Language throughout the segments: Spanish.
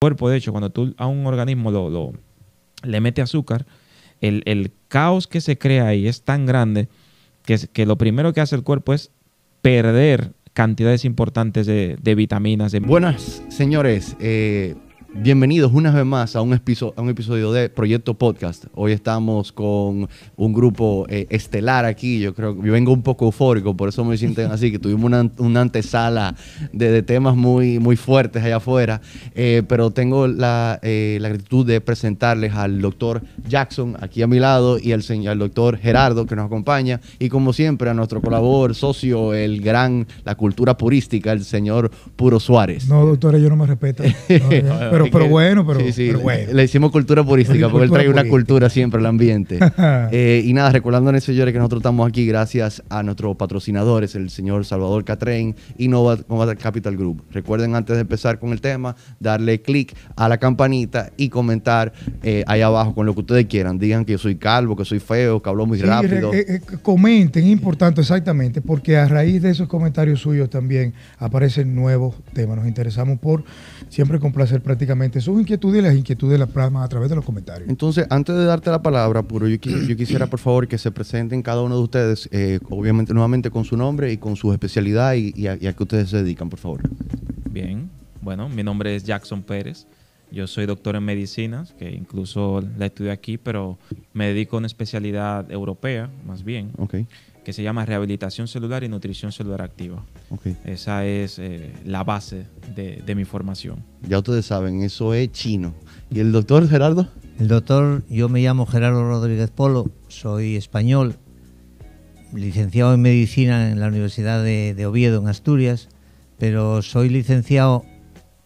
cuerpo, de hecho, cuando tú a un organismo lo, lo- le mete azúcar, el, el caos que se crea ahí es tan grande que, que lo primero que hace el cuerpo es perder cantidades importantes de, de vitaminas. De... Buenas, señores. eh, bienvenidos una vez más a un, episo- a un episodio de Proyecto Podcast. Hoy estamos con un grupo eh, estelar aquí. Yo creo que yo vengo un poco eufórico, por eso me sienten así, que tuvimos una, una antesala de, de temas muy, muy fuertes allá afuera. Eh, pero tengo la, eh, la gratitud de presentarles al doctor Jackson aquí a mi lado y al, señor, al doctor Gerardo que nos acompaña. Y como siempre, a nuestro colaborador, socio, el gran, la cultura purística, el señor Puro Suárez. No, doctora, yo no me respeto. No, ya. Pero, pero bueno, pero, Sí, sí, pero le- bueno. Le hicimos cultura purística porque él trae una cultura siempre al ambiente. Eh, y nada, recordándoles, señores, que nosotros estamos aquí gracias a nuestros patrocinadores, el señor Salvador Catrén y Nova, Nova Capital Group. Recuerden, antes de empezar con el tema, darle clic a la campanita y comentar eh, ahí abajo con lo que ustedes quieran. Digan que yo soy calvo, que soy feo, que hablo muy Sí, rápido. eh, eh, comenten, importante, exactamente, porque a raíz de esos comentarios suyos también aparecen nuevos temas. Nos interesamos por siempre complacer prácticamente sus inquietudes y las inquietudes de la plasma a través de los comentarios. Entonces, antes de darte la palabra, Puro, yo, qui- yo quisiera, por favor, que se presenten cada uno de ustedes, eh, obviamente, nuevamente con su nombre y con su especialidad y, y a, y a qué ustedes se dedican, por favor. Bien, bueno, mi nombre es Jackson Pérez. Yo soy doctor en medicinas, que incluso la estudié aquí, pero me dedico a una especialidad europea, más bien, Ok, que se llama rehabilitación celular y nutrición celular activa. ok. Esa es eh, la base de, de mi formación. Ya ustedes saben, eso es chino. ¿Y el doctor Gerardo? El doctor, yo me llamo Gerardo Rodríguez Polo, soy español, licenciado en medicina en la Universidad de, de Oviedo, en Asturias, pero soy licenciado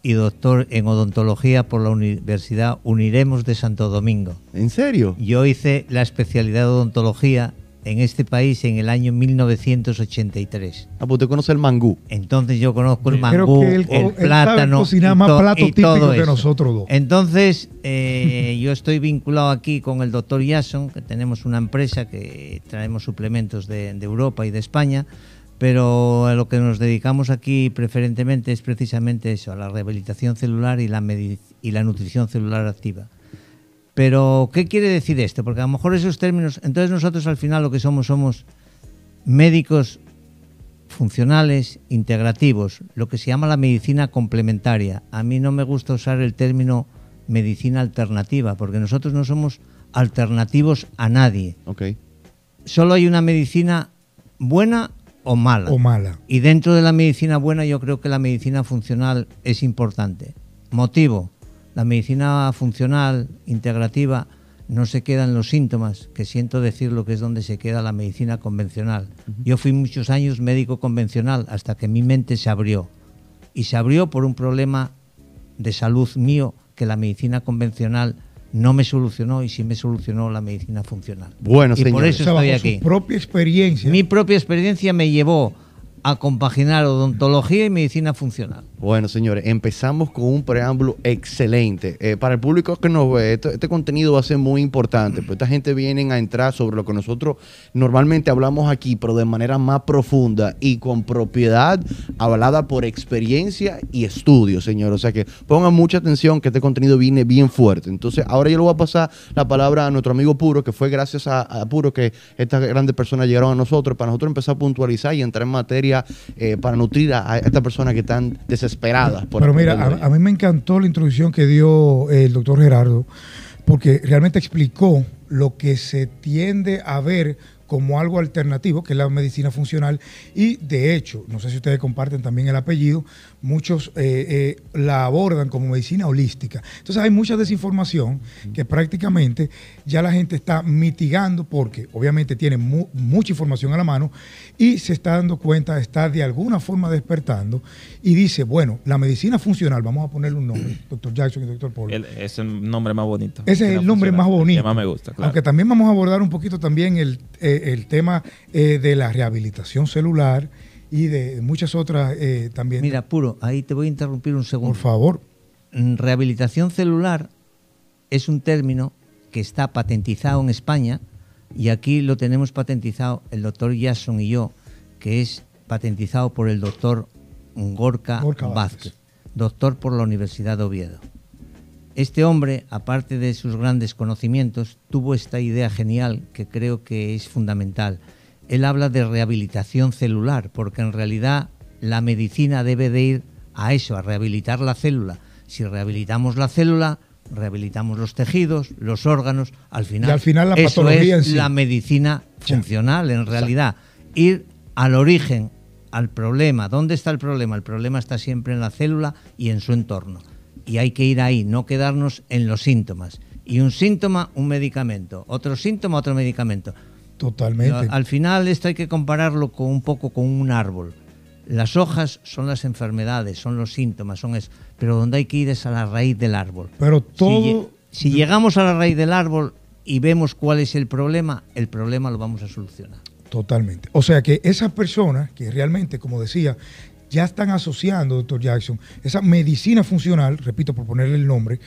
y doctor en odontología por la Universidad Uniremos de Santo Domingo. ¿En serio? Yo hice la especialidad de odontología en este país en el año 1983. Ah, pues usted conoce el mangú. Entonces yo conozco el Creo mangú, el sabe plátano cocinar y más to- platos y todo que nosotros dos. Entonces eh, yo estoy vinculado aquí con el doctor Jason, que tenemos una empresa que traemos suplementos de, de Europa y de España, pero a lo que nos dedicamos aquí preferentemente es precisamente eso, a la rehabilitación celular y la, y la nutrición celular activa. Pero, ¿qué quiere decir esto? Porque a lo mejor esos términos, entonces nosotros al final lo que somos somos médicos funcionales integrativos, lo que se llama la medicina complementaria. A mí no me gusta usar el término medicina alternativa, porque nosotros no somos alternativos a nadie. Ok. Solo hay una medicina buena o mala. O mala. Y dentro de la medicina buena yo creo que la medicina funcional es importante. Motivo, la medicina funcional, integrativa, no se quedan los síntomas, que siento decir lo que es donde se queda la medicina convencional. Yo fui muchos años médico convencional hasta que mi mente se abrió. Y se abrió por un problema de salud mío que la medicina convencional no me solucionó y sí me solucionó la medicina funcional. Bueno, y por señores. eso O sea, estoy aquí. su propia experiencia. Mi propia experiencia me llevó a compaginar odontología y medicina funcional. Bueno, señores, empezamos con un preámbulo excelente. Eh, para el público que nos ve, este contenido va a ser muy importante, pues esta gente viene a entrar sobre lo que nosotros normalmente hablamos aquí, pero de manera más profunda y con propiedad avalada por experiencia y estudio, señor. O sea que pongan mucha atención que este contenido viene bien fuerte. Entonces, ahora yo le voy a pasar la palabra a nuestro amigo Puro, que fue gracias a, a Puro que estas grandes personas llegaron a nosotros, para nosotros empezar a puntualizar y entrar en materia eh, para nutrir a, a estas personas que están desesperadas. por Pero mira, a mí me encantó la introducción que dio eh, el doctor Gerardo, porque realmente explicó lo que se tiende a ver como algo alternativo, que es la medicina funcional, y de hecho, no sé si ustedes comparten también el apellido, muchos eh, eh, la abordan como medicina holística. Entonces hay mucha desinformación que prácticamente ya la gente está mitigando porque obviamente tiene mu- mucha información a la mano y se está dando cuenta, está de alguna forma despertando y dice, bueno, la medicina funcional, vamos a ponerle un nombre, doctor Jackson y doctor Polo. El- es el nombre más bonito. Ese es el no nombre más bonito. Que más me gusta, claro. Aunque también vamos a abordar un poquito también el, eh, el tema eh, de la rehabilitación celular y de muchas otras eh, también. Mira, puro, ahí te voy a interrumpir un segundo. por favor. Mm, Rehabilitación celular es un término que está patentizado en España y aquí lo tenemos patentizado el doctor Jason y yo, que es patentizado por el doctor Gorka, Gorka Vázquez. Vázquez, doctor por la Universidad de Oviedo. este hombre, aparte de sus grandes conocimientos, tuvo esta idea genial que creo que es fundamental. Él habla de rehabilitación celular, porque en realidad la medicina debe de ir a eso, a rehabilitar la célula. Si rehabilitamos la célula, rehabilitamos los tejidos, los órganos, al final, Y al final la eso patología es en sí. la medicina Ya. funcional, en realidad. Ir al origen, al problema. ¿Dónde está el problema? El problema está siempre en la célula y en su entorno. Y hay que ir ahí, no quedarnos en los síntomas. Y un síntoma, un medicamento. Otro síntoma, otro medicamento. Totalmente. Al final esto hay que compararlo con un poco con un árbol. Las hojas son las enfermedades, son los síntomas, son eso. Pero donde hay que ir es a la raíz del árbol. Pero Si todo, si llegamos a la raíz del árbol y vemos cuál es el problema, el problema lo vamos a solucionar. Totalmente. O sea que esas personas que realmente, como decía, ya están asociando, doctor Jackson, esa medicina funcional, repito por ponerle el nombre,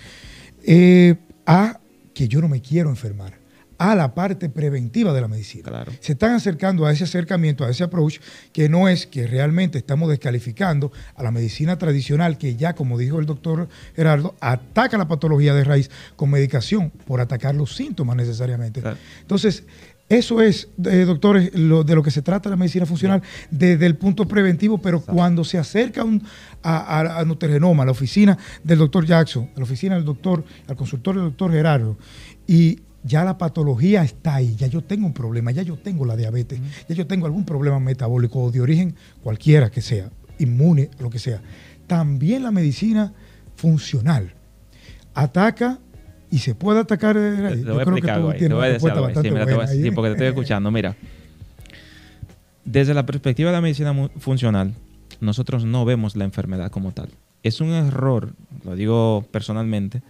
eh, a que yo no me quiero enfermar, a la parte preventiva de la medicina. Claro. Se están acercando a ese acercamiento, a ese approach, que no es que realmente estamos descalificando a la medicina tradicional, que ya, como dijo el doctor Gerardo, ataca la patología de raíz con medicación por atacar los síntomas necesariamente. Claro. Entonces, eso es, eh, doctores, lo, de lo que se trata la medicina funcional desde el punto preventivo, pero cuando se acerca un- a, a, a Nutrigenoma, a la oficina del doctor Jackson, a la oficina del doctor, al consultorio del doctor Gerardo, y ya la patología está ahí, ya yo tengo un problema, ya yo tengo la diabetes, ya yo tengo algún problema metabólico o de origen cualquiera que sea, inmune, lo que sea. También la medicina funcional ataca y se puede atacar. eh, Te, yo voy a creo que explicar tú tienes voy a una decir respuesta ahí. Sí, bastante mira, te voy a- buena ahí, sí, porque te estoy escuchando. Mira, desde la perspectiva de la medicina funcional, nosotros no vemos la enfermedad como tal. Es un error, lo digo personalmente,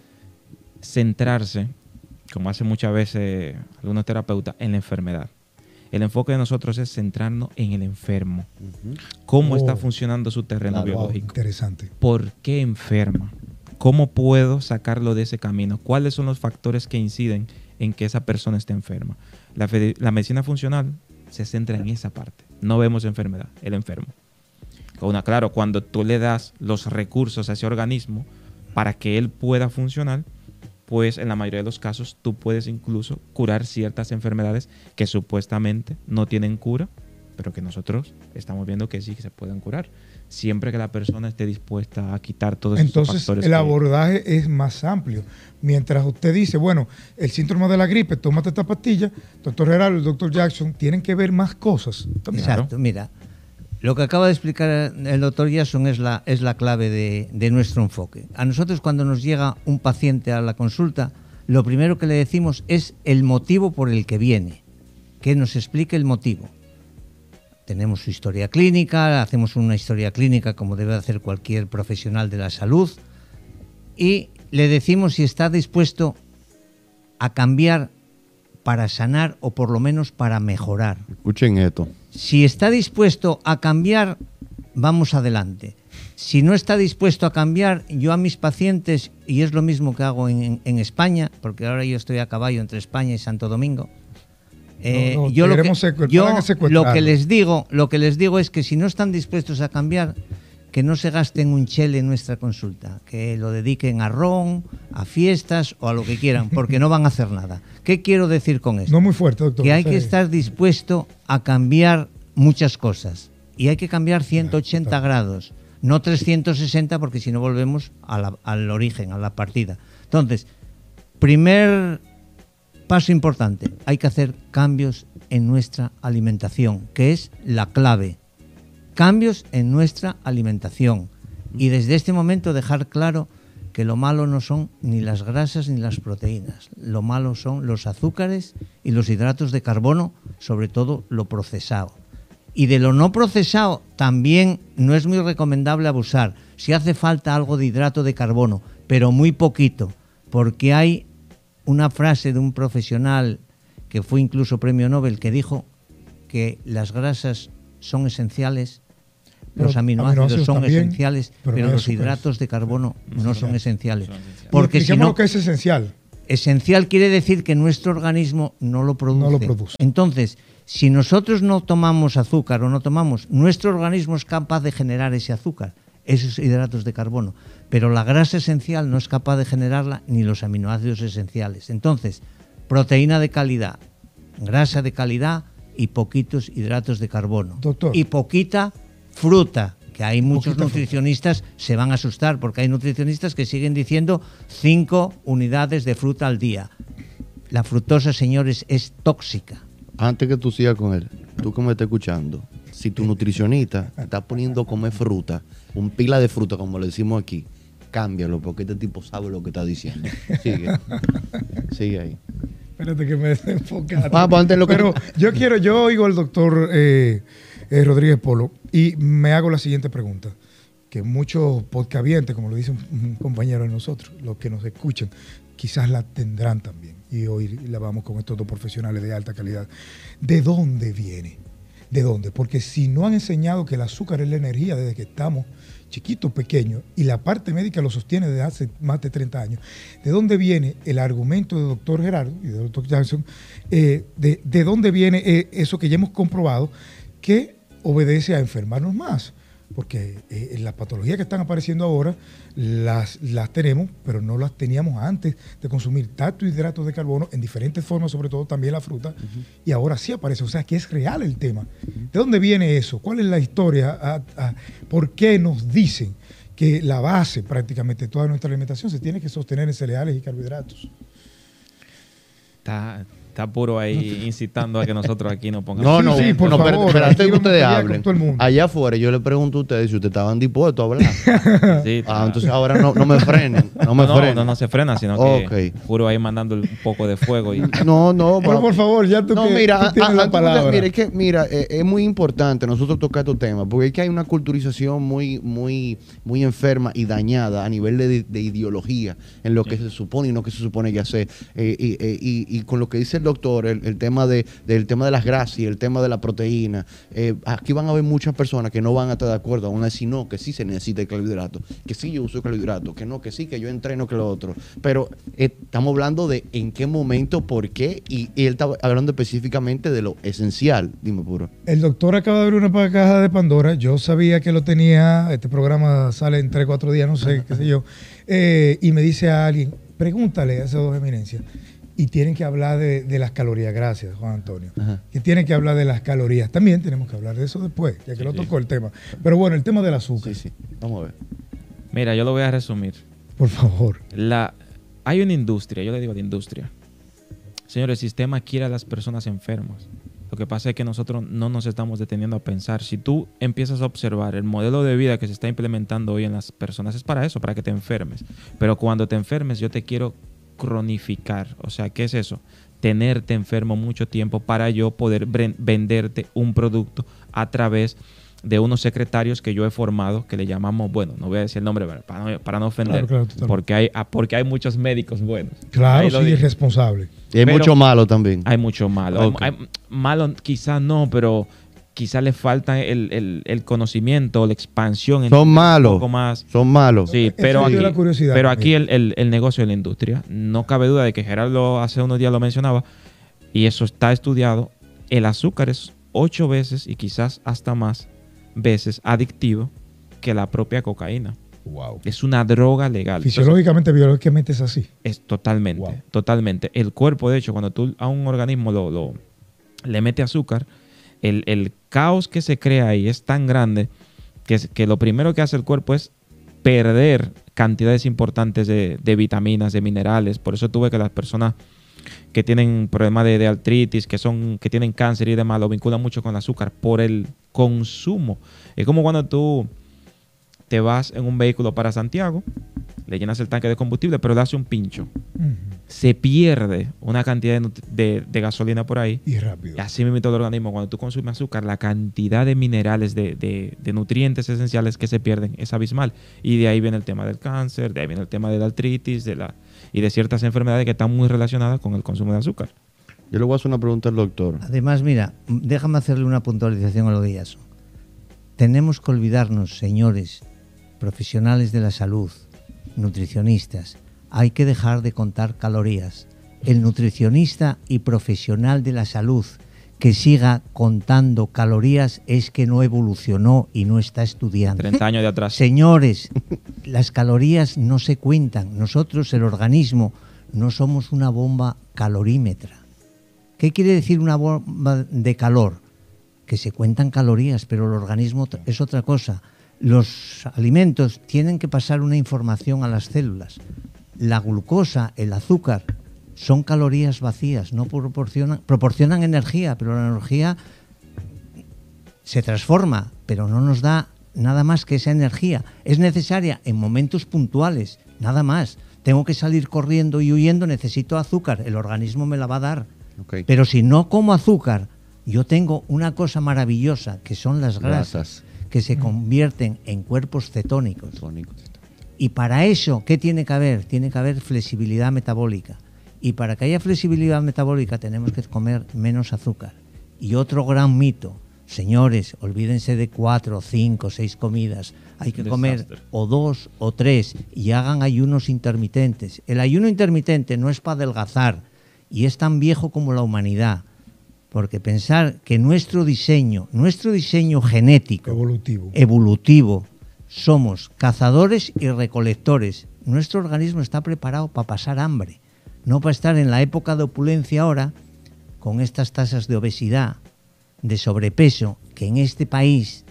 centrarse, como hace muchas veces algunos terapeutas, en la enfermedad. El enfoque de nosotros es centrarnos en el enfermo. Cómo Oh. está funcionando su terreno Claro, Wow, biológico. interesante. ¿Por qué enferma? ¿Cómo puedo sacarlo de ese camino? ¿Cuáles son los factores que inciden en que esa persona esté enferma? La, medicina funcional se centra en esa parte. No vemos enfermedad, el enfermo. Una, claro, cuando tú le das los recursos a ese organismo para que él pueda funcionar, pues en la mayoría de los casos tú puedes incluso curar ciertas enfermedades que supuestamente no tienen cura, pero que nosotros estamos viendo que sí que se pueden curar, siempre que la persona esté dispuesta a quitar todos esos Entonces, el que- abordaje es más amplio. Mientras usted dice, bueno, el síntoma de la gripe, tómate esta pastilla, doctor Gerardo, el doctor Jackson, tienen que ver más cosas. también. Claro. Exacto, mira. Lo que acaba de explicar el doctor Jason es la, es la clave de, de nuestro enfoque. A nosotros cuando nos llega un paciente a la consulta, lo primero que le decimos es el motivo por el que viene, que nos explique el motivo. Tenemos su historia clínica, hacemos una historia clínica como debe hacer cualquier profesional de la salud y le decimos si está dispuesto a cambiar para sanar o por lo menos para mejorar. Escuchen esto. Si está dispuesto a cambiar, vamos adelante. Si no está dispuesto a cambiar, yo a mis pacientes, y es lo mismo que hago en, en España, porque ahora yo estoy a caballo entre España y Santo Domingo, eh, No, no, yo, que, que lo que les digo, lo que les digo es que si no están dispuestos a cambiar, que no se gasten un chele en nuestra consulta, que lo dediquen a ron, a fiestas o a lo que quieran, porque no van a hacer nada. ¿Qué quiero decir con esto? No muy fuerte, doctor. que hay que estar dispuesto a cambiar muchas cosas. Y hay que cambiar 180 Claro, grados, no 360 porque si no volvemos a la- al origen, a la partida. Entonces, primer paso importante, hay que hacer cambios en nuestra alimentación, que es la clave. Cambios en nuestra alimentación. Y desde este momento dejar claro que lo malo no son ni las grasas ni las proteínas. Lo malo son los azúcares y los hidratos de carbono, sobre todo lo procesado. Y de lo no procesado también no es muy recomendable abusar. Si hace falta algo de hidrato de carbono, pero muy poquito, porque hay una frase de un profesional que fue incluso premio Nobel que dijo que las grasas son esenciales, los aminoácidos, aminoácidos son también, esenciales, pero los hidratos de carbono no son esenciales. son esenciales. Porque si no, lo que es esencial. Esencial quiere decir que nuestro organismo no lo produce. No lo produce. Entonces, si nosotros no tomamos azúcar o no tomamos, nuestro organismo es capaz de generar ese azúcar. esos hidratos de carbono. Pero la grasa esencial no es capaz de generarla ni los aminoácidos esenciales. Entonces, proteína de calidad, grasa de calidad y poquitos hidratos de carbono. Doctor. Y poquita fruta, que hay muchos Poquita fruta. nutricionistas se van a asustar porque hay nutricionistas que siguen diciendo 5 unidades de fruta al día. La fructosa, señores, es tóxica. Antes que tú sigas con él, tú que me estás escuchando, si tu nutricionista está poniendo a comer fruta, un pila de fruta, como le decimos aquí, cámbialo, porque este tipo sabe lo que está diciendo. Sigue. Sigue ahí. Espérate que me desenfocaste. Ah, pues antes lo que- Pero yo quiero, yo oigo al doctor eh, eh, Rodríguez Polo y me hago la siguiente pregunta. Que muchos podcavientes, como lo dice un, compañero de nosotros, los que nos escuchan, quizás la tendrán también. Y hoy la vamos con estos dos profesionales de alta calidad. ¿De dónde viene? ¿De dónde? Porque si no han enseñado que el azúcar es la energía desde que estamos chiquitos, pequeños, y la parte médica lo sostiene desde hace más de 30 años, ¿de dónde viene el argumento del doctor Gerardo y del doctor Jackson? eh, de, de dónde viene eh, eso que ya hemos comprobado que obedece a enfermarnos más? Porque eh, las patologías que están apareciendo ahora las, las tenemos, pero no las teníamos antes de consumir tanto hidratos de carbono en diferentes formas, sobre todo también la fruta, y ahora sí aparece. O sea que es real el tema. ¿De dónde viene eso? ¿Cuál es la historia? ¿Por qué nos dicen que la base prácticamente de toda nuestra alimentación se tiene que sostener en cereales y carbohidratos? Está, está puro ahí incitando a que nosotros aquí nos pongamos. No, no, sí, por no, favor, pero antes que ustedes hablen, todo el mundo. allá afuera yo le pregunto a ustedes si ustedes estaban dispuestos a hablar. Sí, Ah, entonces ahora no, no me frenen, no me no, frenen. no, no se frena, sino que Ok. puro ahí mandando un poco de fuego y No, no, Pero por favor, ya tú No, que mira, tú tienes a- la palabra. mira, es que, mira, eh, es muy importante nosotros tocar estos temas, porque es que hay una culturización muy, muy, muy enferma y dañada a nivel de, de ideología en lo que se supone y no que se supone que hacer. Eh, y, eh, y- y con lo que dice el doctor, el, el tema de, del tema de las grasas y el tema de la proteína, eh, aquí van a haber muchas personas que no van a estar de acuerdo, a decir no, que sí se necesita el carbohidrato, que sí yo uso carbohidrato, que no, que sí, que yo entreno que lo otro. Pero eh, estamos hablando de en qué momento, por qué, y, él está hablando específicamente de lo esencial. Dime, puro. El doctor acaba de abrir una caja de Pandora. Yo sabía que lo tenía. Este programa sale en 3 4 días, no sé, qué sé yo. Eh, y me dice a alguien, pregúntale a esas dos eminencias. Y tienen que hablar de, de las calorías. Gracias, Juan Antonio. Ajá. Que tienen que hablar de las calorías. También tenemos que hablar de eso después, ya que Sí, lo sí. tocó el tema. Pero bueno, el tema del azúcar, Sí, sí. Vamos a ver. Mira, yo lo voy a resumir. por favor. La, hay una industria, yo le digo de industria. Señor, el sistema quiere a las personas enfermas. Lo que pasa es que nosotros no nos estamos deteniendo a pensar. Si tú empiezas a observar el modelo de vida que se está implementando hoy en las personas, es para eso, para que te enfermes. Pero cuando te enfermes, yo te quiero cronificar. O sea, ¿qué es eso? Tenerte enfermo mucho tiempo para yo poder venderte un producto a través de unos secretarios que yo he formado, que le llamamos, bueno, no voy a decir el nombre para no, para no ofender, Claro, claro, totalmente. porque, hay, ah, porque hay muchos médicos buenos. Claro, sí, dije. responsable. Y hay Pero- mucho malo también. Hay mucho malo. Hay- Ok. hay- malo quizás no, pero quizás le falta el, el- el conocimiento, la expansión. Son malos. Un poco más. Son malos. Sí, pero aquí, la curiosidad pero aquí el, el- el negocio de la industria, no cabe duda de que Gerardo hace unos días lo mencionaba, y eso está estudiado, el azúcar es ocho veces y quizás hasta más veces adictivo que la propia cocaína. Wow. Es una droga legal. Entonces, Fisiológicamente, biológicamente es así. es totalmente, Wow. totalmente. El cuerpo, de hecho, cuando tú a un organismo lo, lo- le mete azúcar, el, caos que se crea ahí es tan grande que, lo primero que hace el cuerpo es perder cantidades importantes de, de vitaminas, de minerales. Por eso tuve que las personas que tienen problemas de, de artritis, que son, que tienen cáncer y demás, lo vinculan mucho con el azúcar por el consumo. Es como cuando tú te vas en un vehículo para Santiago, le llenas el tanque de combustible, pero le hace un pincho. Se pierde una cantidad de, nut- de- de gasolina por ahí. Y rápido. Y así mismo todo el organismo, cuando tú consumes azúcar, la cantidad de minerales, de, de- de nutrientes esenciales que se pierden es abismal. Y de ahí viene el tema del cáncer, de ahí viene el tema de la artritis de la, y de ciertas enfermedades que están muy relacionadas con el consumo de azúcar. Yo le voy a hacer una pregunta al doctor. Además, mira, déjame hacerle una puntualización a lo de Yaso. Tenemos que olvidarnos, señores, profesionales de la salud, nutricionistas, hay que dejar de contar calorías. El nutricionista y profesional de la salud que siga contando calorías es que no evolucionó y no está estudiando. 30 años de atrás. Señores, las calorías no se cuentan. Nosotros, el organismo, no somos una bomba calorímetra. ¿Qué quiere decir una bomba de calor? Que se cuentan calorías, pero el organismo es otra cosa. Los alimentos tienen que pasar una información a las células. La glucosa, el azúcar, son calorías vacías, no proporcionan, proporcionan energía, pero la energía se transforma, pero no nos da nada más que esa energía. Es necesaria en momentos puntuales, nada más. Tengo que salir corriendo y huyendo, necesito azúcar, el organismo me la va a dar. Pero si no como azúcar, yo tengo una cosa maravillosa, que son las grasas, Grasas. Que se convierten en cuerpos cetónicos. Tónicos. Y para eso, ¿qué tiene que haber? Tiene que haber flexibilidad metabólica. Y para que haya flexibilidad metabólica tenemos que comer menos azúcar. Y otro gran mito, señores, olvídense de cuatro, cinco, seis comidas. Hay que comer o dos o tres y hagan ayunos intermitentes. El ayuno intermitente no es para adelgazar y es tan viejo como la humanidad. Porque pensar que nuestro diseño, nuestro diseño genético, Evolutivo. evolutivo. Somos cazadores y recolectores. Nuestro organismo está preparado para pasar hambre, no para estar en la época de opulencia ahora, con estas tasas de obesidad, de sobrepeso, que en este país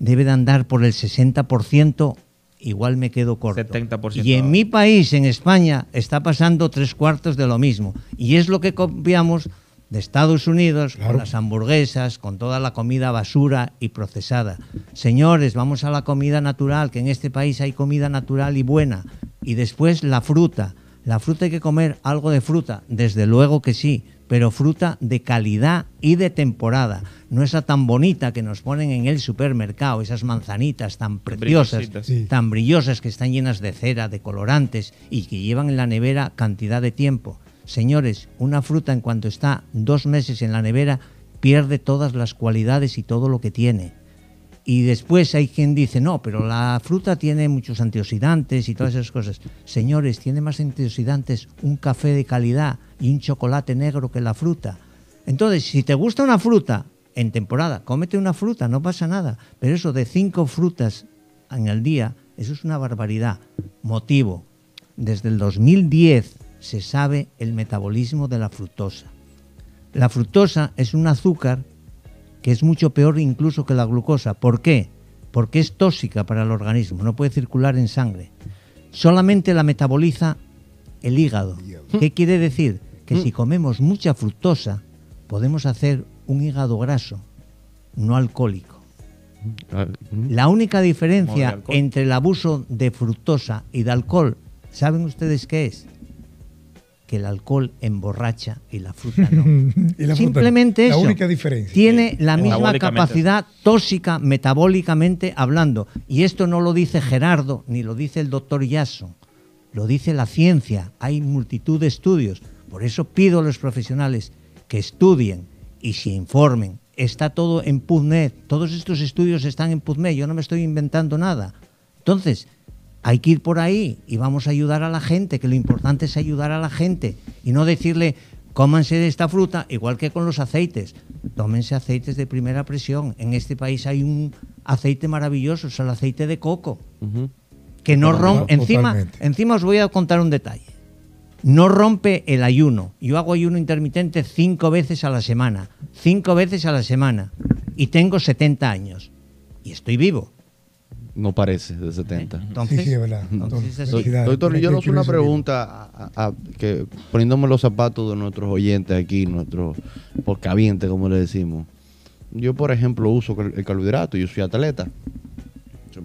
debe de andar por el 60%, igual me quedo corto. 70% Y en mi país, en España, está pasando tres cuartos de lo mismo. Y es lo que copiamos de Estados Unidos, Claro. con las hamburguesas, con toda la comida basura y procesada. Señores, vamos a la comida natural, que en este país hay comida natural y buena. Y después la fruta. La fruta hay que comer algo de fruta, desde luego que sí, pero fruta de calidad y de temporada. No esa tan bonita que nos ponen en el supermercado, esas manzanitas tan preciosas. Sí. tan brillosas que están llenas de cera, de colorantes y que llevan en la nevera cantidad de tiempo. Señores, una fruta en cuanto está dos meses en la nevera pierde todas las cualidades y todo lo que tiene. Y después hay quien dice, no, pero la fruta tiene muchos antioxidantes y todas esas cosas. Señores, tiene más antioxidantes un café de calidad y un chocolate negro que la fruta. Entonces, si te gusta una fruta en temporada, cómete una fruta, no pasa nada. Pero eso de cinco frutas en el día, eso es una barbaridad. Motivo, desde el 2010 se sabe el metabolismo de la fructosa. La fructosa es un azúcar que es mucho peor incluso que la glucosa. ¿Por qué? Porque es tóxica para el organismo, no puede circular en sangre. Solamente la metaboliza el hígado. ¿Qué quiere decir? Que si comemos mucha fructosa, podemos hacer un hígado graso, no alcohólico. Mm. La única diferencia entre el abuso de fructosa y de alcohol, ¿saben ustedes qué es? Que el alcohol emborracha y la fruta no. Y la fruta, Simplemente La eso. única diferencia. Tiene la misma capacidad tóxica metabólicamente hablando. Y esto no lo dice Gerardo ni lo dice el doctor Yasso. Lo dice la ciencia. Hay multitud de estudios. Por eso pido a los profesionales que estudien y se informen. Está todo en PubMed. Todos estos estudios están en PubMed. Yo no me estoy inventando nada. Entonces, hay que ir por ahí y vamos a ayudar a la gente, que lo importante es ayudar a la gente y no decirle, cómanse de esta fruta, igual que con los aceites. Tómense aceites de primera presión. En este país hay un aceite maravilloso, es el aceite de coco, que no rompe. Encima, encima os voy a contar un detalle. No rompe el ayuno. Yo hago ayuno intermitente cinco veces a la semana. Cinco veces a la semana. Y tengo 70 años. Y estoy vivo. No parece de 70. Entonces, sí, sí, es verdad. entonces, Doctor, yo sé una pregunta a- a- que poniéndome los zapatos de nuestros oyentes aquí, nuestros porcavientes, como le decimos. Yo, por ejemplo, uso el carbohidrato, yo soy atleta.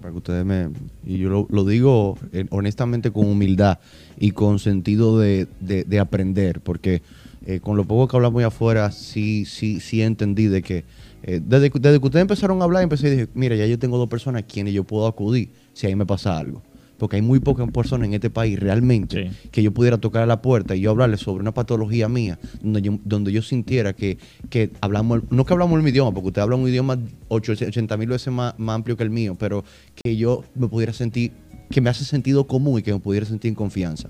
Para que ustedes me. Y yo lo, lo digo eh, honestamente con humildad y con sentido de, de- de aprender, porque eh, con lo poco que hablamos allá afuera, sí, sí, sí entendí de que. Eh, desde, que- desde que ustedes empezaron a hablar, empecé y dije: Mira, ya yo tengo dos personas a quienes yo puedo acudir si ahí me pasa algo. Porque hay muy pocas personas en este país realmente Sí. que yo pudiera tocar a la puerta y yo hablarles sobre una patología mía, donde yo, donde yo sintiera que, que hablamos, no que hablamos el mismo idioma, porque usted habla un idioma 80 mil veces más, más amplio que el mío, pero que yo me pudiera sentir, que me hace sentido común y que me pudiera sentir en confianza.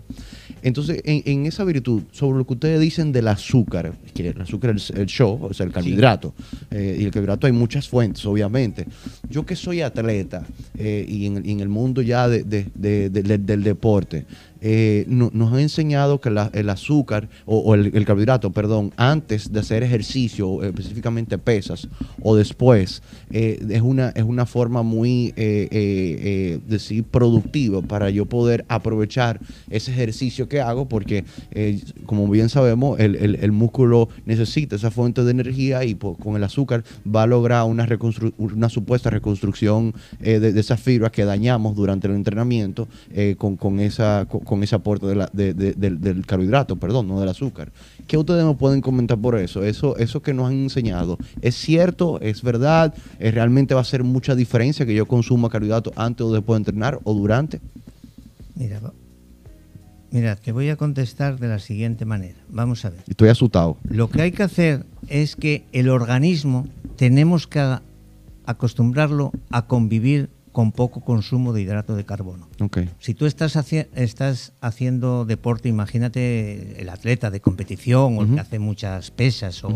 Entonces, en, en esa virtud, sobre lo que ustedes dicen del azúcar, que el azúcar es el show, o sea, el carbohidrato, eh, y el carbohidrato hay muchas fuentes, obviamente. Yo que soy atleta eh, y, en, y en el mundo ya de- del deporte, eh, no- nos ha enseñado que el azúcar o, el, el carbohidrato, perdón, antes de hacer ejercicio, específicamente pesas, o después, eh, es, una, es una forma muy, eh, decir, productiva para yo poder aprovechar ese ejercicio que hago, porque, como bien sabemos, el, el- músculo necesita esa fuente de energía y pues, con el azúcar va a lograr una, una supuesta reconstrucción de, esas fibras que dañamos durante el entrenamiento con, con esa, con ese aporte de la- de- de- del, del carbohidrato, perdón, no del azúcar. ¿Qué ustedes me pueden comentar por eso? Eso, eso que nos han enseñado, ¿es cierto? ¿Es verdad? ¿Eh, ¿Realmente va a hacer mucha diferencia que yo consuma carbohidrato antes o después de entrenar o durante? Mira, mira, te voy a contestar de la siguiente manera. Vamos a ver. Estoy asustado. Lo que hay que hacer es que el organismo tenemos que acostumbrarlo a convivir con poco consumo de hidrato de carbono. Si tú estás, haci- estás haciendo deporte, imagínate el atleta de competición o el que hace muchas pesas o,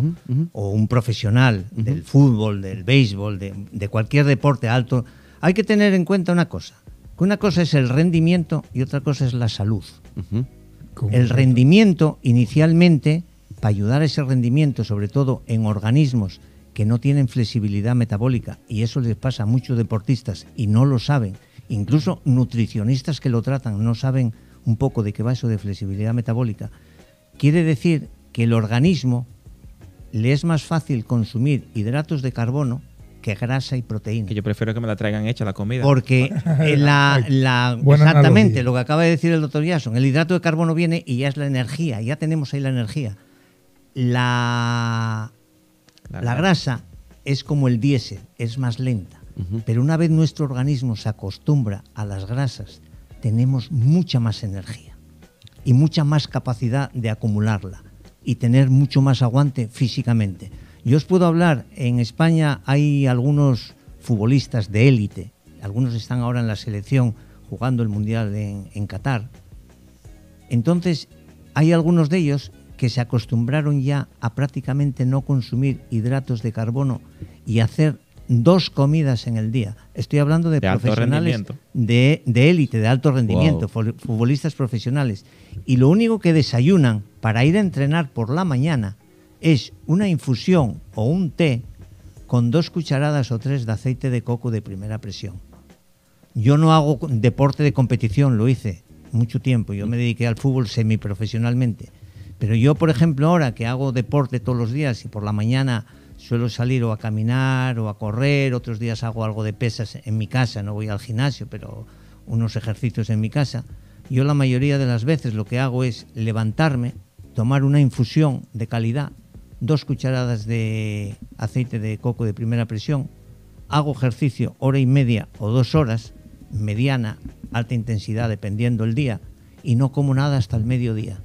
un profesional del fútbol, del béisbol, de, de cualquier deporte alto, hay que tener en cuenta una cosa, que una cosa es el rendimiento y otra cosa es la salud. El rendimiento inicialmente, para ayudar a ese rendimiento, sobre todo en organismos que no tienen flexibilidad metabólica, y eso les pasa a muchos deportistas y no lo saben, incluso nutricionistas que lo tratan no saben un poco de qué va eso de flexibilidad metabólica, quiere decir que el organismo le es más fácil consumir hidratos de carbono que grasa y proteína. Que yo prefiero que me la traigan hecha la comida. Porque eh, la, exactamente analogía. lo que acaba de decir el doctor Jason, el hidrato de carbono viene y ya es la energía, ya tenemos ahí la energía. La, La la grasa. es como el diésel, es más lenta. Pero una vez nuestro organismo se acostumbra a las grasas, tenemos mucha más energía y mucha más capacidad de acumularla y tener mucho más aguante físicamente. Yo os puedo hablar, en España hay algunos futbolistas de élite, algunos están ahora en la selección jugando el Mundial en, en Qatar. Entonces, hay algunos de ellos que se acostumbraron ya a prácticamente no consumir hidratos de carbono y hacer dos comidas en el día. Estoy hablando de, profesionales de, de élite, de alto rendimiento, fu- futbolistas profesionales. Y lo único que desayunan para ir a entrenar por la mañana es una infusión o un té con dos cucharadas o tres de aceite de coco de primera presión. Yo no hago deporte de competición, lo hice mucho tiempo. Yo me dediqué al fútbol semiprofesionalmente. Pero yo, por ejemplo, ahora que hago deporte todos los días y por la mañana suelo salir o a caminar o a correr, otros días hago algo de pesas en mi casa, no voy al gimnasio, pero unos ejercicios en mi casa. Yo la mayoría de las veces lo que hago es levantarme, tomar una infusión de calidad, dos cucharadas de aceite de coco de primera presión, hago ejercicio hora y media o dos horas, mediana, alta intensidad, dependiendo el día, y no como nada hasta el mediodía.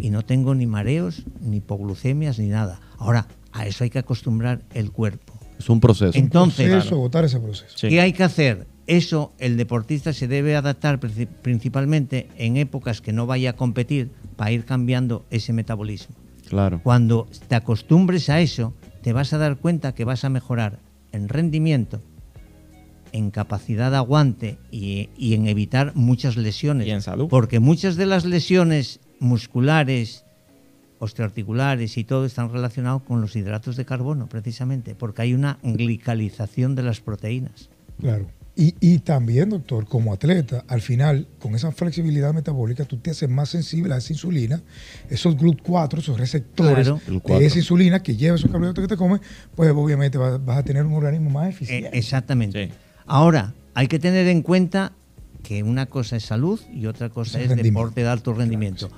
Y no tengo ni mareos, ni hipoglucemias, ni nada. Ahora, a eso hay que acostumbrar el cuerpo. Es un proceso. Entonces, proceso, agotar ese proceso. Sí. ¿qué hay que hacer? Eso el deportista se debe adaptar princi- principalmente en épocas que no vaya a competir para ir cambiando ese metabolismo. Claro. Cuando te acostumbres a eso, te vas a dar cuenta que vas a mejorar en rendimiento, en capacidad de aguante y, y en evitar muchas lesiones. Y en salud. Porque muchas de las lesiones musculares, osteoarticulares y todo están relacionados con los hidratos de carbono, precisamente, porque hay una glicalización de las proteínas. Claro. Y, y también, doctor, como atleta, al final, con esa flexibilidad metabólica, tú te haces más sensible a esa insulina, esos GLUT4, esos receptores Claro. GLUT4. de esa insulina que lleva esos carbohidratos que te comes, pues obviamente vas, vas a tener un organismo más Eh, eficiente. exactamente. Sí. Ahora, hay que tener en cuenta que una cosa es salud y otra cosa Es es, deporte de alto rendimiento.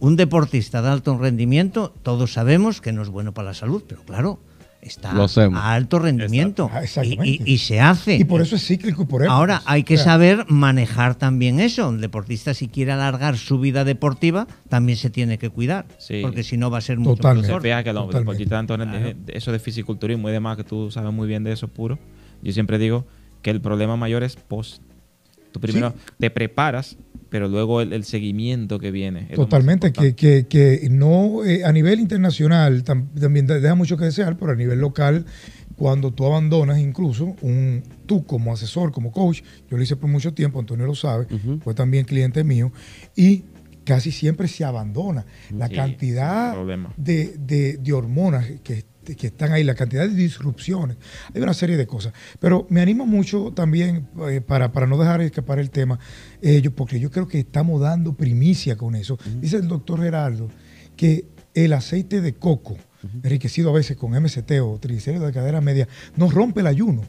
Un deportista de alto rendimiento, todos sabemos que no es bueno para la salud, pero claro, está a alto rendimiento Ah, y, y- y se hace. y por eso es cíclico por épocas. Ahora hay que O sea, saber manejar también eso. Un deportista si quiere alargar su vida deportiva también se tiene que cuidar, Sí. porque si no va a ser mucho Totalmente. Fija que los deportistas eso de fisiculturismo y demás, que tú sabes muy bien de eso puro. Yo siempre digo que el problema mayor es post. Tú primero te preparas, pero luego el, el seguimiento que viene. Totalmente, que, que, que no eh, a nivel internacional tam- también de- deja mucho que desear, pero a nivel local, cuando tú abandonas incluso, un, tú como asesor, como coach, yo lo hice por mucho tiempo, Antonio lo sabe, fue también cliente mío, y casi siempre se abandona. La Sí, cantidad de, de- de hormonas que, que están ahí, la cantidad de disrupciones, hay una serie de cosas. Pero me anima mucho también, eh, para, para no dejar escapar el tema, eh, yo- porque yo creo que estamos dando primicia con eso. Dice el doctor Gerardo que el aceite de coco, enriquecido a veces con MCT o triglicéridos de cadera media, no rompe el ayuno.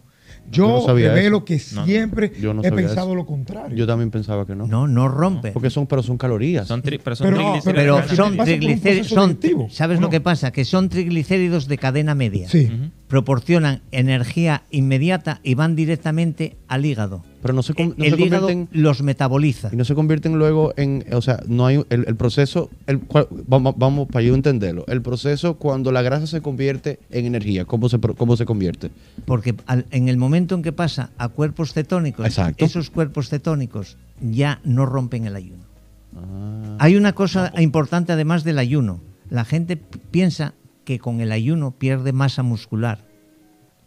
Yo Yo no sabía revelo eso. que No, no. siempre Yo no he pensado eso. lo contrario. Yo también pensaba que no. No, no rompe. Porque son, pero son calorías. Son tri- pero son Pero- triglicéridos Pero de cadena son triglicéridos, son, ¿sabes ¿o lo que pasa? Que son triglicéridos de cadena media. Sí. Proporcionan energía inmediata y van directamente al hígado. pero no se, no el se hígado convierten los metaboliza. y no se convierten luego en, o sea, no hay el, el proceso, el, vamos, vamos para yo entenderlo, el proceso cuando la grasa se convierte en energía, ¿cómo se, cómo se convierte? Porque al- en el momento en que pasa a cuerpos cetónicos, Exacto. esos cuerpos cetónicos ya no rompen el ayuno. Ah, Hay una cosa importante además del ayuno. La gente piensa que con el ayuno pierde masa muscular.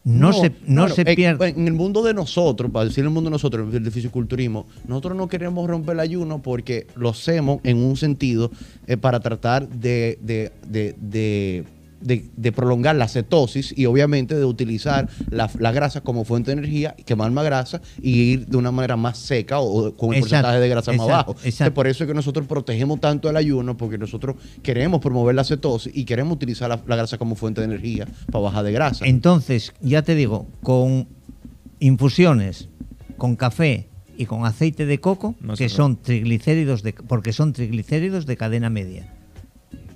No, se, no se pierde. En, el mundo de nosotros, para decir el mundo de nosotros, el fisiculturismo, nosotros no queremos romper el ayuno porque lo hacemos en un sentido eh, para tratar de, de, de, de- de- de prolongar la cetosis y obviamente de utilizar la, la grasa como fuente de energía, quemar más grasa y ir de una manera más seca o con el Exacto, porcentaje de grasa más bajo. exacto. Por eso es que nosotros protegemos tanto el ayuno porque nosotros queremos promover la cetosis y queremos utilizar la, la grasa como fuente de energía para bajar de grasa. Entonces, ya te digo, con infusiones, con café y con aceite de coco, No que son triglicéridos de, porque son triglicéridos de cadena media.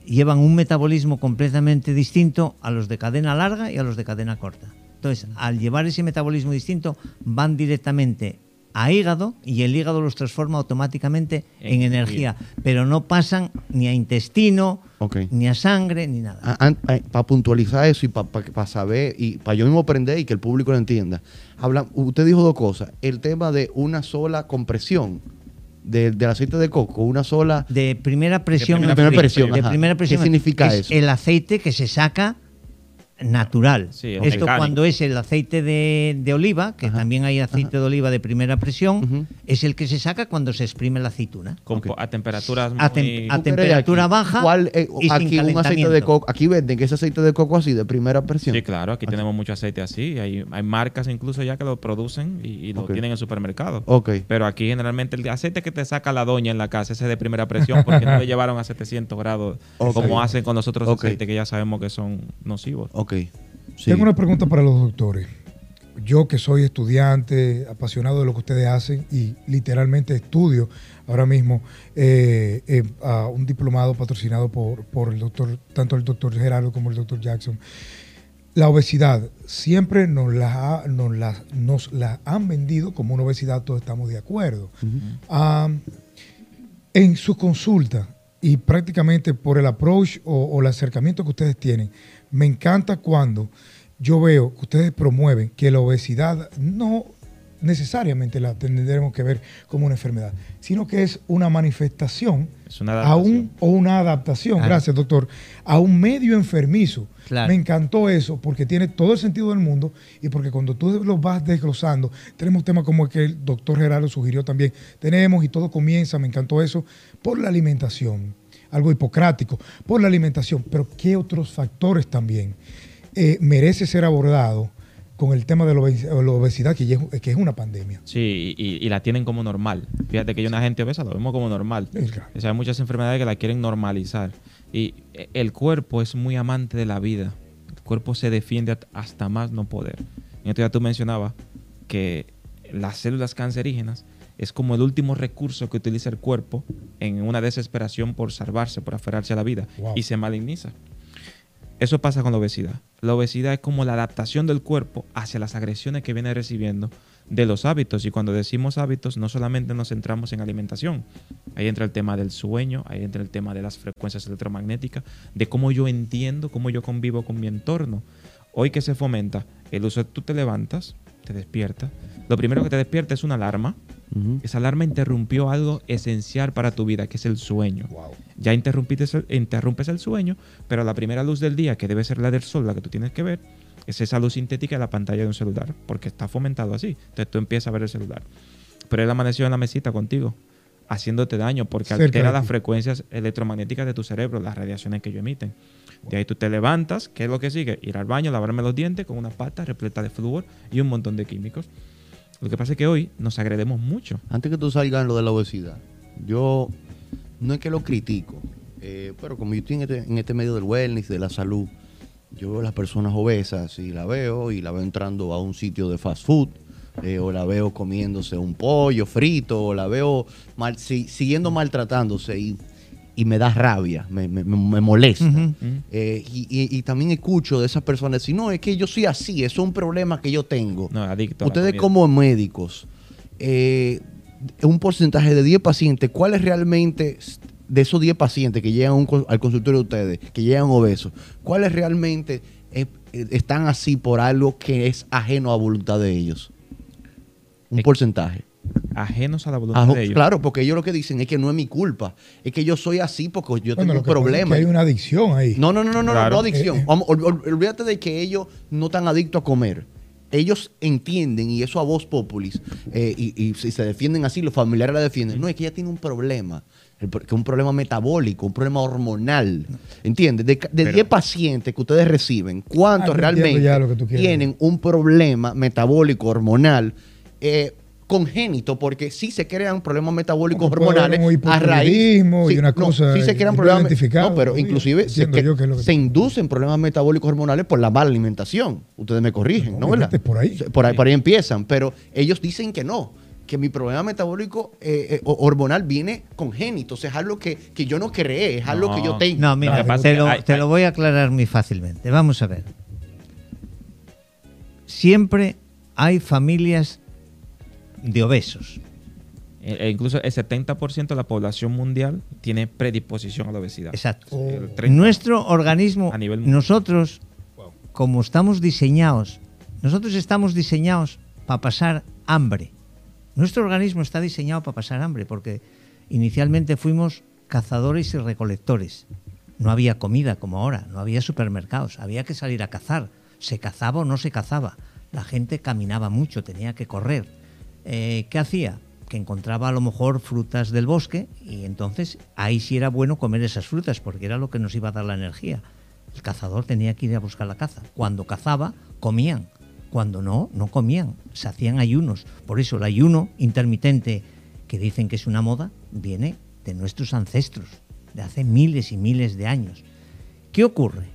Llevan un metabolismo completamente distinto a los de cadena larga y a los de cadena corta. Entonces, al llevar ese metabolismo distinto, van directamente a hígado y el hígado los transforma automáticamente en En energía, pero no pasan ni a intestino, Ok. ni a sangre, ni nada. para puntualizar eso y para saber y para yo mismo aprender y que el público lo entienda. Habla, usted dijo dos cosas. El tema de una sola compresión de- del aceite de coco, una sola... de primera presión. primera en primera frío. presión, De primera ¿Qué presión significa es eso? El aceite que se saca natural. Sí, Esto mecánico. cuando es el aceite de, de oliva, que Ajá. también hay aceite de oliva de primera presión, es el que se saca cuando se exprime la aceituna. Con- Ok. A temperaturas A muy... tem- a ¿Tú crees temperatura aquí baja cuál, eh, y sin un aceite de calentamiento. coco, aquí venden que ese aceite de coco así de primera presión. Sí, claro, aquí tenemos mucho aceite así. Hay, hay marcas incluso ya que lo producen y, y lo tienen en el supermercado. Ok. Pero aquí generalmente el aceite que te saca la doña en la casa, ese es de primera presión, porque no le llevaron a 700 grados como hacen con los otros Ok. aceites que ya sabemos que son nocivos. Ok. Sí. Tengo una pregunta para los doctores. Yo que soy estudiante, apasionado de lo que ustedes hacen y literalmente estudio ahora mismo eh, eh, a un diplomado patrocinado por, por el doctor, tanto el doctor Gerardo como el doctor Jackson. La obesidad siempre nos la, ha- nos la, nos la han vendido como una obesidad, todos estamos de acuerdo. Ah, en su consulta y prácticamente por el approach o, el acercamiento que ustedes tienen, me encanta cuando yo veo que ustedes promueven que la obesidad no necesariamente la tendremos que ver como una enfermedad, sino que es una manifestación, Es una a un- o una adaptación, gracias doctor, a un medio enfermizo. Claro. Me encantó eso porque tiene todo el sentido del mundo y porque cuando tú lo vas desglosando, tenemos temas como el que el doctor Gerardo sugirió también, tenemos y todo comienza, me encantó eso, por la alimentación, algo hipocrático, por la alimentación, pero ¿qué otros factores también eh, merece ser abordado con el tema de la obes- la obesidad, que, es, que es una pandemia? Sí, y, y- y la tienen como normal. Fíjate que hay una gente obesa, lo vemos como normal. Sí, claro. O sea, hay muchas enfermedades que la quieren normalizar. Y eh, el cuerpo es muy amante de la vida. El cuerpo se defiende hasta más no poder. En esto ya tú mencionabas que las células cancerígenas es como el último recurso que utiliza el cuerpo en una desesperación por salvarse, por aferrarse a la vida. Wow. Y se maligniza. Eso pasa con la obesidad. La obesidad es como la adaptación del cuerpo hacia las agresiones que viene recibiendo de los hábitos. Y cuando decimos hábitos, no solamente nos centramos en alimentación. Ahí entra el tema del sueño, ahí entra el tema de las frecuencias electromagnéticas, de cómo yo entiendo, cómo yo convivo con mi entorno. Hoy que se fomenta el uso tú te levantas, te despiertas. Lo primero que te despierta es una alarma Esa alarma interrumpió algo esencial para tu vida, que es el sueño. Wow. Ya interrumpiste, interrumpes el sueño, pero la primera luz del día, que debe ser la del sol, la que tú tienes que ver, es esa luz sintética de la pantalla de un celular, porque está fomentado así. Entonces tú empiezas a ver el celular. Pero él amaneció en la mesita contigo, haciéndote daño, porque Cerca altera las frecuencias electromagnéticas de tu cerebro, las radiaciones que ellos emiten. De ahí tú te levantas, ¿qué es lo que sigue? Ir al baño, lavarme los dientes con una pata repleta de flúor y un montón de químicos. Lo que pasa es que hoy nos agredemos mucho. Antes que tú salgas en lo de la obesidad, yo no es que lo critico, eh, pero como yo estoy en este, en este medio del wellness, de la salud, yo veo a las personas obesas y la veo y la veo entrando a un sitio de fast food, eh, o la veo comiéndose un pollo frito, o la veo siguiendo maltratándose y, y me da rabia, me, me- me- molesta. Eh, y, y- y también escucho de esas personas decir, no, es que yo soy así, eso es un problema que yo tengo. No, adicto. Ustedes como médicos, eh, un porcentaje de 10 pacientes, ¿cuáles realmente, de esos 10 pacientes que llegan un al consultorio de ustedes, que llegan obesos, cuáles realmente eh, eh, están así por algo que es ajeno a voluntad de ellos? Un porcentaje. Ajenos a la voluntad Ajo- de ellos. claro, porque ellos lo que dicen es que no es mi culpa, es que yo soy así porque yo Bueno, tengo un es problema. que hay una adicción ahí. No, no, no, no, no, Claro. no adicción. Eh, eh. Vamos, ol- ol- olvídate de que ellos no están adictos a comer. Ellos entienden, y eso a voz populis, eh, y, y si se defienden así, los familiares la defienden. No, es que ella tiene un problema, que un problema metabólico, un problema hormonal. ¿Entiendes? De, de Pero- 10 pacientes que ustedes reciben, ¿cuántos Ah, realmente tienen un problema metabólico hormonal? eh, congénito, porque sí se crean problemas metabólicos hormonales a raíz. y una no, cosa sí se crean no problemas. No, pero inclusive se, que- que que inducen problemas metabólicos hormonales por la mala alimentación. Ustedes me corrigen, ¿no? ¿verdad? Obviamente, por ahí. Por ahí, por ahí empiezan, pero ellos dicen que no, que mi problema metabólico eh, eh, o- hormonal viene congénito, o sea, es algo que, que yo no creé, es algo que yo No. tengo. No, mira, pasa te, lo, te lo voy a aclarar muy fácilmente. Vamos a ver. Siempre hay familias de obesos. E- e incluso el 70% de la población mundial tiene predisposición a la obesidad. Exacto. Oh. El 30. Nuestro organismo, A nivel mundial. nosotros, como estamos diseñados, nosotros estamos diseñados para pasar hambre. Nuestro organismo está diseñado para pasar hambre porque inicialmente fuimos cazadores y recolectores. No había comida como ahora, no había supermercados, había que salir a cazar. Se cazaba o no se cazaba. La gente caminaba mucho, tenía que correr. Eh, ¿Qué hacía? Que encontraba a lo mejor frutas del bosque y entonces ahí sí era bueno comer esas frutas porque era lo que nos iba a dar la energía. El cazador tenía que ir a buscar la caza. Cuando cazaba, comían. Cuando no, no comían. Se hacían ayunos. Por eso el ayuno intermitente, que dicen que es una moda, viene de nuestros ancestros, de hace miles y miles de años. ¿Qué ocurre?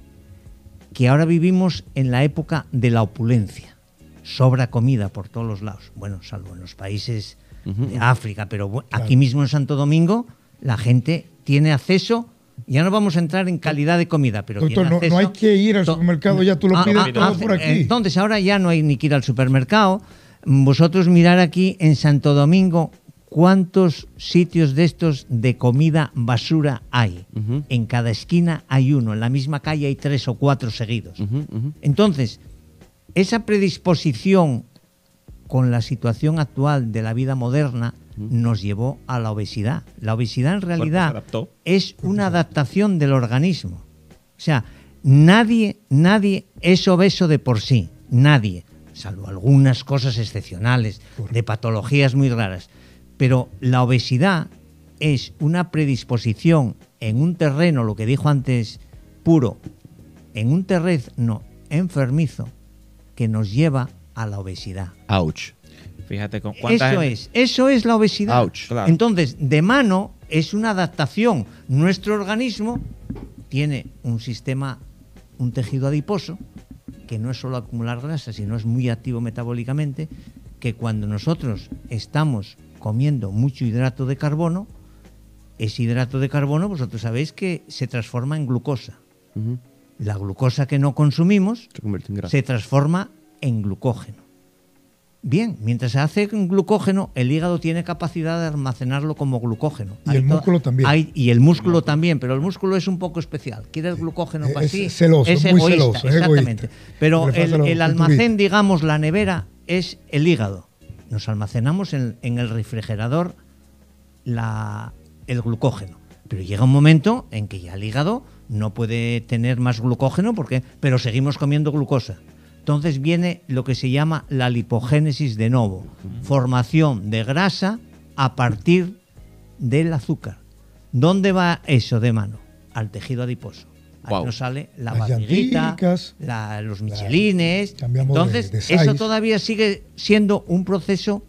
Que ahora vivimos en la época de la opulencia. Sobra comida por todos los lados. Bueno, salvo en los países de África, pero aquí mismo en Santo Domingo la gente tiene acceso. Ya no vamos a entrar en calidad de comida, pero Doctor, tiene no- hay que ir al supermercado, ya tú lo pides todo por aquí. Entonces ahora ya no hay ni que ir al supermercado. Vosotros mirar aquí en Santo Domingo cuántos sitios de estos de comida basura hay. En cada esquina hay uno, en la misma calle hay tres o cuatro seguidos. Entonces, esa predisposición con la situación actual de la vida moderna nos llevó a la obesidad. La obesidad en realidad es una adaptación del organismo. O sea, nadie, nadie es obeso de por sí, nadie, salvo algunas cosas excepcionales, de patologías muy raras. Pero la obesidad es una predisposición en un terreno, lo que dijo antes Puro, en un terreno enfermizo que nos lleva a la obesidad. Ouch. Fíjate con cuánta Eso gente- es, eso es la obesidad. Ouch. Claro. Entonces, de mano es una adaptación. Nuestro organismo tiene un sistema, un tejido adiposo, que no es solo acumular grasa, sino es muy activo metabólicamente, que cuando nosotros estamos comiendo mucho hidrato de carbono, ese hidrato de carbono, vosotros sabéis que se transforma en glucosa. La glucosa que no consumimos Se convierte en grasa. se transforma en glucógeno. Bien, mientras se hace en glucógeno, el hígado tiene capacidad de almacenarlo como glucógeno. Y el músculo también. hay- y el músculo también, pero el músculo es un poco especial. Quiere el glucógeno Es- para es sí. celoso, es muy celoso, es exactamente. egoísta. Pero el, almacén, digamos, la nevera, es el hígado. nos almacenamos en, en el refrigerador la, el glucógeno. Pero llega un momento en que ya el hígado no puede tener más glucógeno, porque, pero seguimos comiendo glucosa. Entonces viene lo que se llama la lipogénesis de novo, formación de grasa a partir del azúcar. ¿Dónde va eso de mano? Al tejido adiposo. Ahí nos sale la Las barriguita, la- los michelines. Entonces, de eso todavía sigue siendo un proceso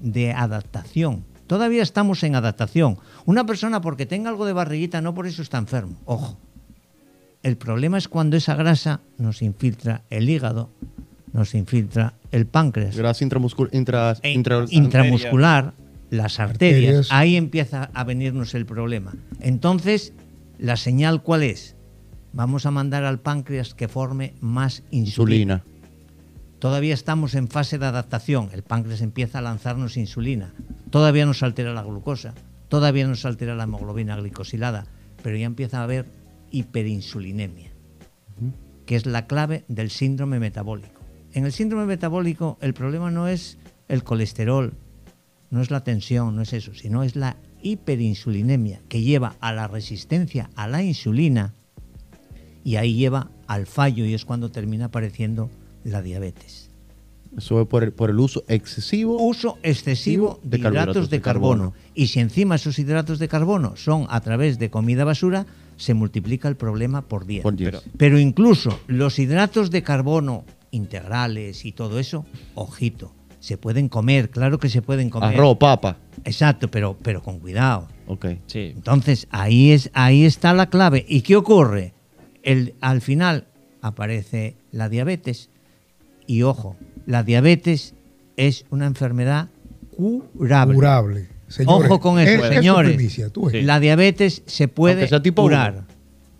de adaptación. Todavía estamos en adaptación. Una persona porque tenga algo de barriguita no por eso está enfermo. Ojo. El problema es cuando esa grasa nos infiltra el hígado, nos infiltra el páncreas, Grasa intramuscular, intra, e intra- intramuscular, las arterias, Arterias. ahí empieza a venirnos el problema. Entonces, ¿la señal cuál es? Vamos a mandar al páncreas que forme más insulina. insulina. Todavía estamos en fase de adaptación. El páncreas empieza a lanzarnos insulina. Todavía nos altera la glucosa. Todavía nos altera la hemoglobina glicosilada. Pero ya empieza a haber hiperinsulinemia, que es la clave del síndrome metabólico. En el síndrome metabólico el problema no es el colesterol, no es la tensión, no es eso, sino es la hiperinsulinemia, que lleva a la resistencia a la insulina y ahí lleva al fallo y es cuando termina apareciendo la diabetes. Eso es por el, por el uso excesivo. Uso excesivo de, hidratos de de carbono. carbono. Y si encima esos hidratos de carbono son a través de comida basura, se multiplica el problema por 10. Por 10. Pero- Pero incluso los hidratos de carbono integrales y todo eso, ojito, se pueden comer, claro que se pueden comer. Arroz, papa. Exacto, pero, pero con cuidado. Ok. Sí. Entonces, ahí, es, ahí está la clave. ¿Y qué ocurre? El, al final aparece la diabetes. Y ojo, la diabetes es una enfermedad curable. Curable. Señores, Ojo con eso, es- es señores. primicia, tú ves. La diabetes se puede tipo curar. uno.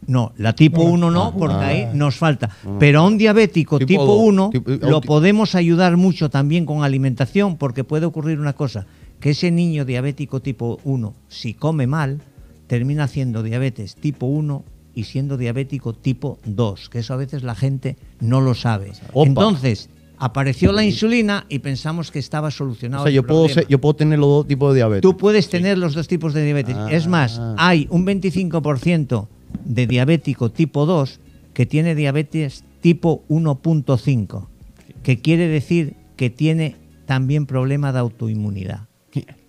No, la tipo No, 1 no, ah, porque ah. ahí nos falta. Pero a un diabético Tipo tipo dos, 1 tipo- lo podemos ayudar mucho también con alimentación, porque puede ocurrir una cosa, que ese niño diabético tipo 1, si come mal, termina haciendo diabetes tipo 1 y siendo diabético tipo 2, que eso a veces la gente no lo sabe. Opa. Entonces, apareció la insulina y pensamos que estaba O solucionado sea, el yo puedo, problema. ser- yo puedo tener los dos tipos de diabetes. Tú puedes tener los dos tipos de diabetes. Ah. Es más, hay un 25% de diabético tipo 2 que tiene diabetes tipo 1.5, que quiere decir que tiene también problema de autoinmunidad.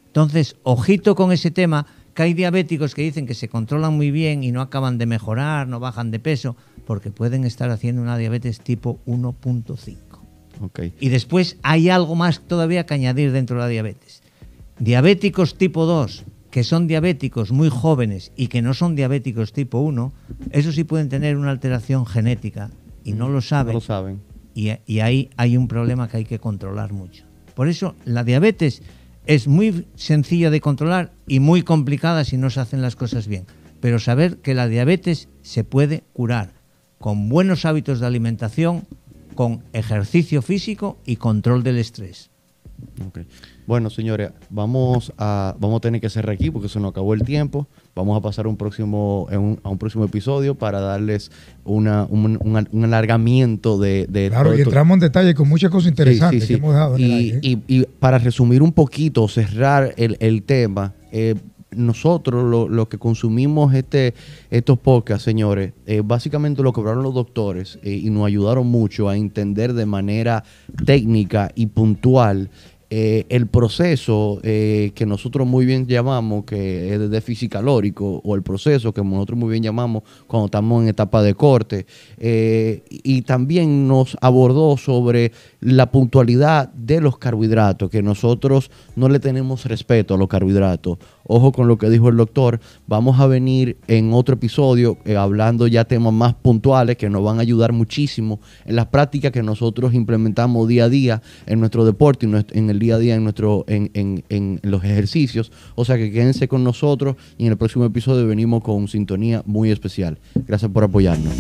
Entonces, ojito con ese tema, que hay diabéticos que dicen que se controlan muy bien y no acaban de mejorar, no bajan de peso, porque pueden estar haciendo una diabetes tipo 1.5. Y después hay algo más todavía que añadir dentro de la diabetes. Diabéticos tipo 2, que son diabéticos muy jóvenes y que no son diabéticos tipo 1, esos sí pueden tener una alteración genética y no lo No saben. lo saben. Y, y ahí hay un problema que hay que controlar mucho. Por eso la diabetes es muy sencilla de controlar y muy complicada si no se hacen las cosas bien. Pero saber que la diabetes se puede curar con buenos hábitos de alimentación, con ejercicio físico y control del estrés. Bueno, señores, vamos a, vamos a tener que cerrar aquí porque se nos acabó el tiempo. Vamos a pasar un próximo, en un- a un próximo episodio para darles una, un, un- un alargamiento de, de Claro, todo y entramos en detalle con muchas cosas interesantes sí, sí. que hemos en el aire. y- y para resumir un poquito, cerrar el, el tema, eh, nosotros lo, que consumimos este, estos podcasts, señores, eh, básicamente lo hablaron los doctores eh, y nos ayudaron mucho a entender de manera técnica y puntual eh, el proceso que nosotros muy bien llamamos, que es de déficit calórico, o el proceso que nosotros muy bien llamamos cuando estamos en etapa de corte. Y también nos abordó sobre la puntualidad de los carbohidratos, que nosotros no le tenemos respeto a los carbohidratos. Ojo con lo que dijo el doctor, vamos a venir en otro episodio eh, hablando ya temas más puntuales que nos van a ayudar muchísimo en las prácticas que nosotros implementamos día a día en nuestro deporte en el día a día en, nuestro, en, en- en los ejercicios. O sea que quédense con nosotros y en el próximo episodio venimos con sintonía muy especial. Gracias por apoyarnos.